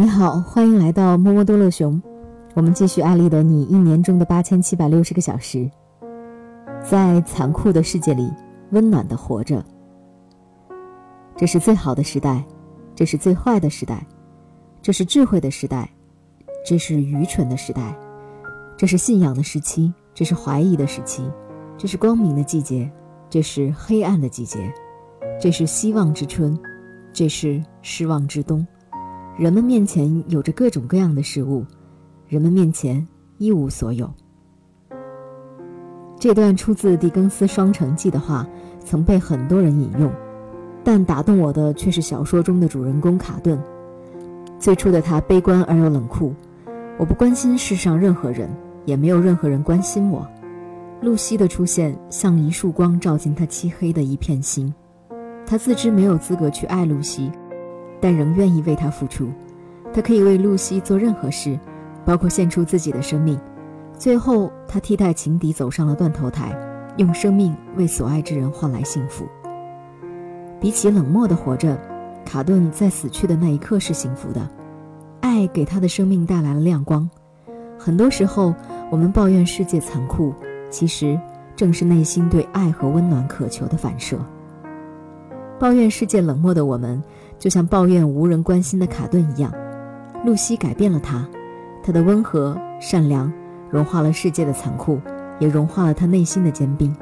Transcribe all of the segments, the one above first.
你好，欢迎来到摸摸多乐熊。我们继续艾丽的你一年中的八千七百六十个小时，在残酷的世界里，温暖的活着。这是最好的时代，这是最坏的时代，这是智慧的时代，这是愚蠢的时代，这是信仰的时期，这是怀疑的时期，这是光明的季节，这是黑暗的季节，这是希望之春，这是失望之冬。人们面前有着各种各样的事物，人们面前一无所有。这段出自狄更斯《双城记》的话，曾被很多人引用，但打动我的却是小说中的主人公卡顿。最初的他悲观而又冷酷，我不关心世上任何人，也没有任何人关心我。露西的出现像一束光照进他漆黑的一片心，他自知没有资格去爱露西。但仍愿意为他付出，他可以为露西做任何事，包括献出自己的生命。最后，他替代情敌走上了断头台，用生命为所爱之人换来幸福。比起冷漠的活着，卡顿在死去的那一刻是幸福的。爱给他的生命带来了亮光。很多时候，我们抱怨世界残酷，其实正是内心对爱和温暖渴求的反射。抱怨世界冷漠的我们。就像抱怨无人关心的卡顿一样，露西改变了他，他的温和善良融化了世界的残酷，也融化了他内心的坚冰。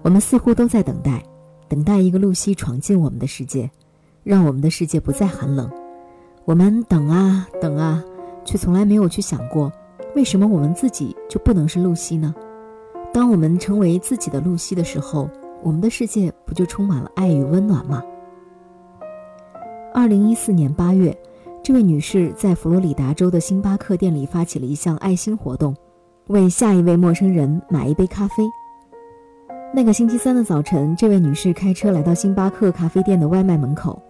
我们似乎都在等待，等待一个露西闯进我们的世界，让我们的世界不再寒冷。我们等啊等啊，却从来没有去想过，为什么我们自己就不能是露西呢？当我们成为自己的露西的时候，我们的世界不就充满了爱与温暖吗？二零一四年八月，这位女士在佛罗里达州的星巴克店里发起了一项爱心活动，为下一位陌生人买一杯咖啡。那个星期三的早晨，这位女士开车来到星巴克咖啡店的外卖门口，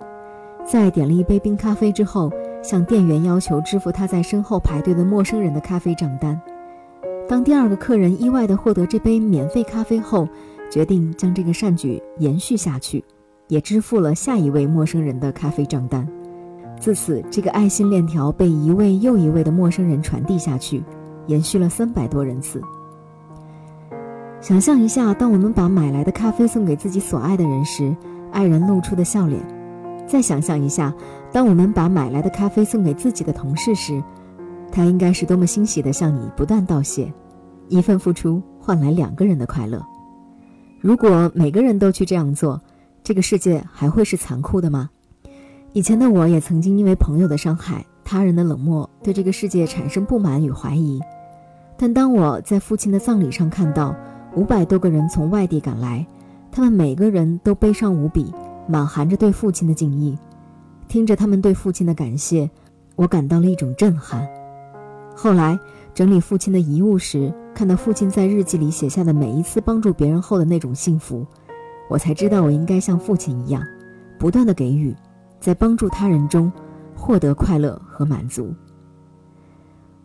在点了一杯冰咖啡之后，向店员要求支付他在身后排队的陌生人的咖啡账单。当第二个客人意外地获得这杯免费咖啡后，决定将这个善举延续下去。也支付了下一位陌生人的咖啡账单。自此，这个爱心链条被一位又一位的陌生人传递下去，延续了三百多人次。想象一下，当我们把买来的咖啡送给自己所爱的人时，爱人露出的笑脸；再想象一下，当我们把买来的咖啡送给自己的同事时，他应该是多么欣喜地向你不断道谢。一份付出换来两个人的快乐。如果每个人都去这样做，这个世界还会是残酷的吗？以前的我也曾经因为朋友的伤害、他人的冷漠，对这个世界产生不满与怀疑。但当我在父亲的葬礼上看到五百多个人从外地赶来，他们每个人都悲伤无比，满含着对父亲的敬意，听着他们对父亲的感谢，我感到了一种震撼。后来整理父亲的遗物时，看到父亲在日记里写下的每一次帮助别人后的那种幸福。我才知道，我应该像父亲一样，不断的给予，在帮助他人中获得快乐和满足。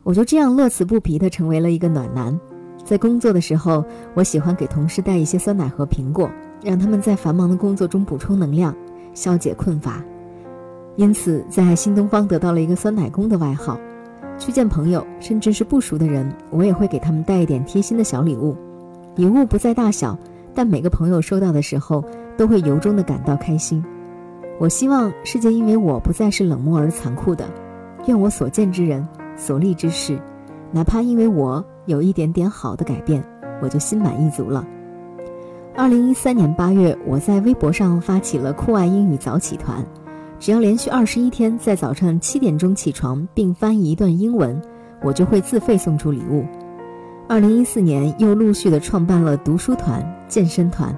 我就这样乐此不疲的成为了一个暖男。在工作的时候，我喜欢给同事带一些酸奶和苹果，让他们在繁忙的工作中补充能量，消解困乏。因此，在新东方得到了一个“酸奶工”的外号。去见朋友，甚至是不熟的人，我也会给他们带一点贴心的小礼物。礼物不在大小。但每个朋友收到的时候，都会由衷的感到开心。我希望世界因为我不再是冷漠而残酷的。愿我所见之人、所立之事，哪怕因为我有一点点好的改变，我就心满意足了。二零一三年八月，我在微博上发起了酷爱英语早起团，只要连续二十一天在早上七点钟起床并翻译一段英文，我就会自费送出礼物。二零一四年又陆续的创办了读书团、健身团，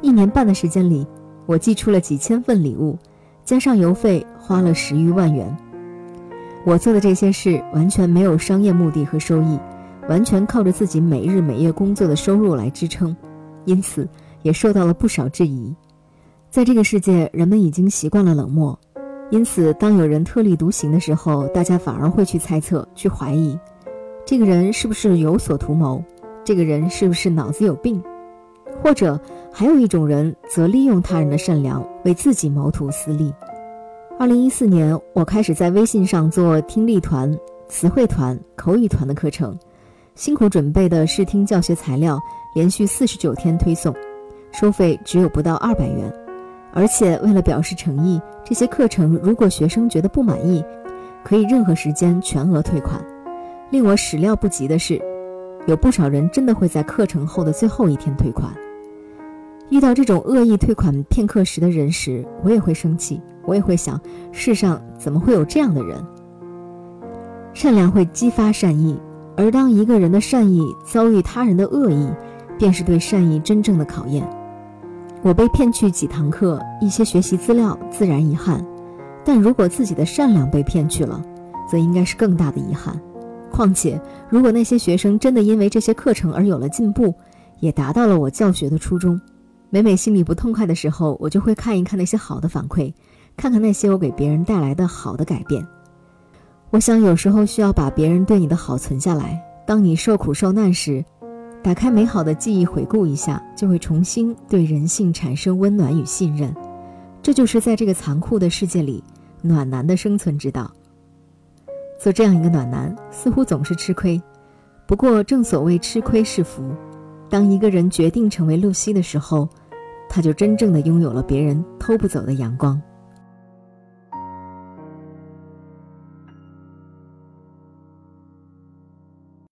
一年半的时间里，我寄出了几千份礼物，加上邮费花了十余万元。我做的这些事完全没有商业目的和收益，完全靠着自己每日每夜工作的收入来支撑，因此也受到了不少质疑。在这个世界，人们已经习惯了冷漠，因此当有人特立独行的时候，大家反而会去猜测、去怀疑。这个人是不是有所图谋？这个人是不是脑子有病？或者还有一种人则利用他人的善良为自己谋图私利？二零一四年，我开始在微信上做听力团、词汇团、口语团的课程，辛苦准备的试听教学材料，连续四十九天推送，收费只有不到二百元。而且为了表示诚意，这些课程如果学生觉得不满意，可以任何时间全额退款。令我始料不及的是，有不少人真的会在课程后的最后一天退款。遇到这种恶意退款骗课时的人时，我也会生气，我也会想：世上怎么会有这样的人？善良会激发善意，而当一个人的善意遭遇他人的恶意，便是对善意真正的考验。我被骗去几堂课，一些学习资料，自然遗憾；但如果自己的善良被骗去了，则应该是更大的遗憾。况且，如果那些学生真的因为这些课程而有了进步，也达到了我教学的初衷。每每心里不痛快的时候，我就会看一看那些好的反馈，看看那些我给别人带来的好的改变。我想，有时候需要把别人对你的好存下来。当你受苦受难时，打开美好的记忆，回顾一下，就会重新对人性产生温暖与信任。这就是在这个残酷的世界里，暖男的生存之道。做这样一个暖男，似乎总是吃亏。不过，正所谓吃亏是福。当一个人决定成为露西的时候，他就真正的拥有了别人偷不走的阳光。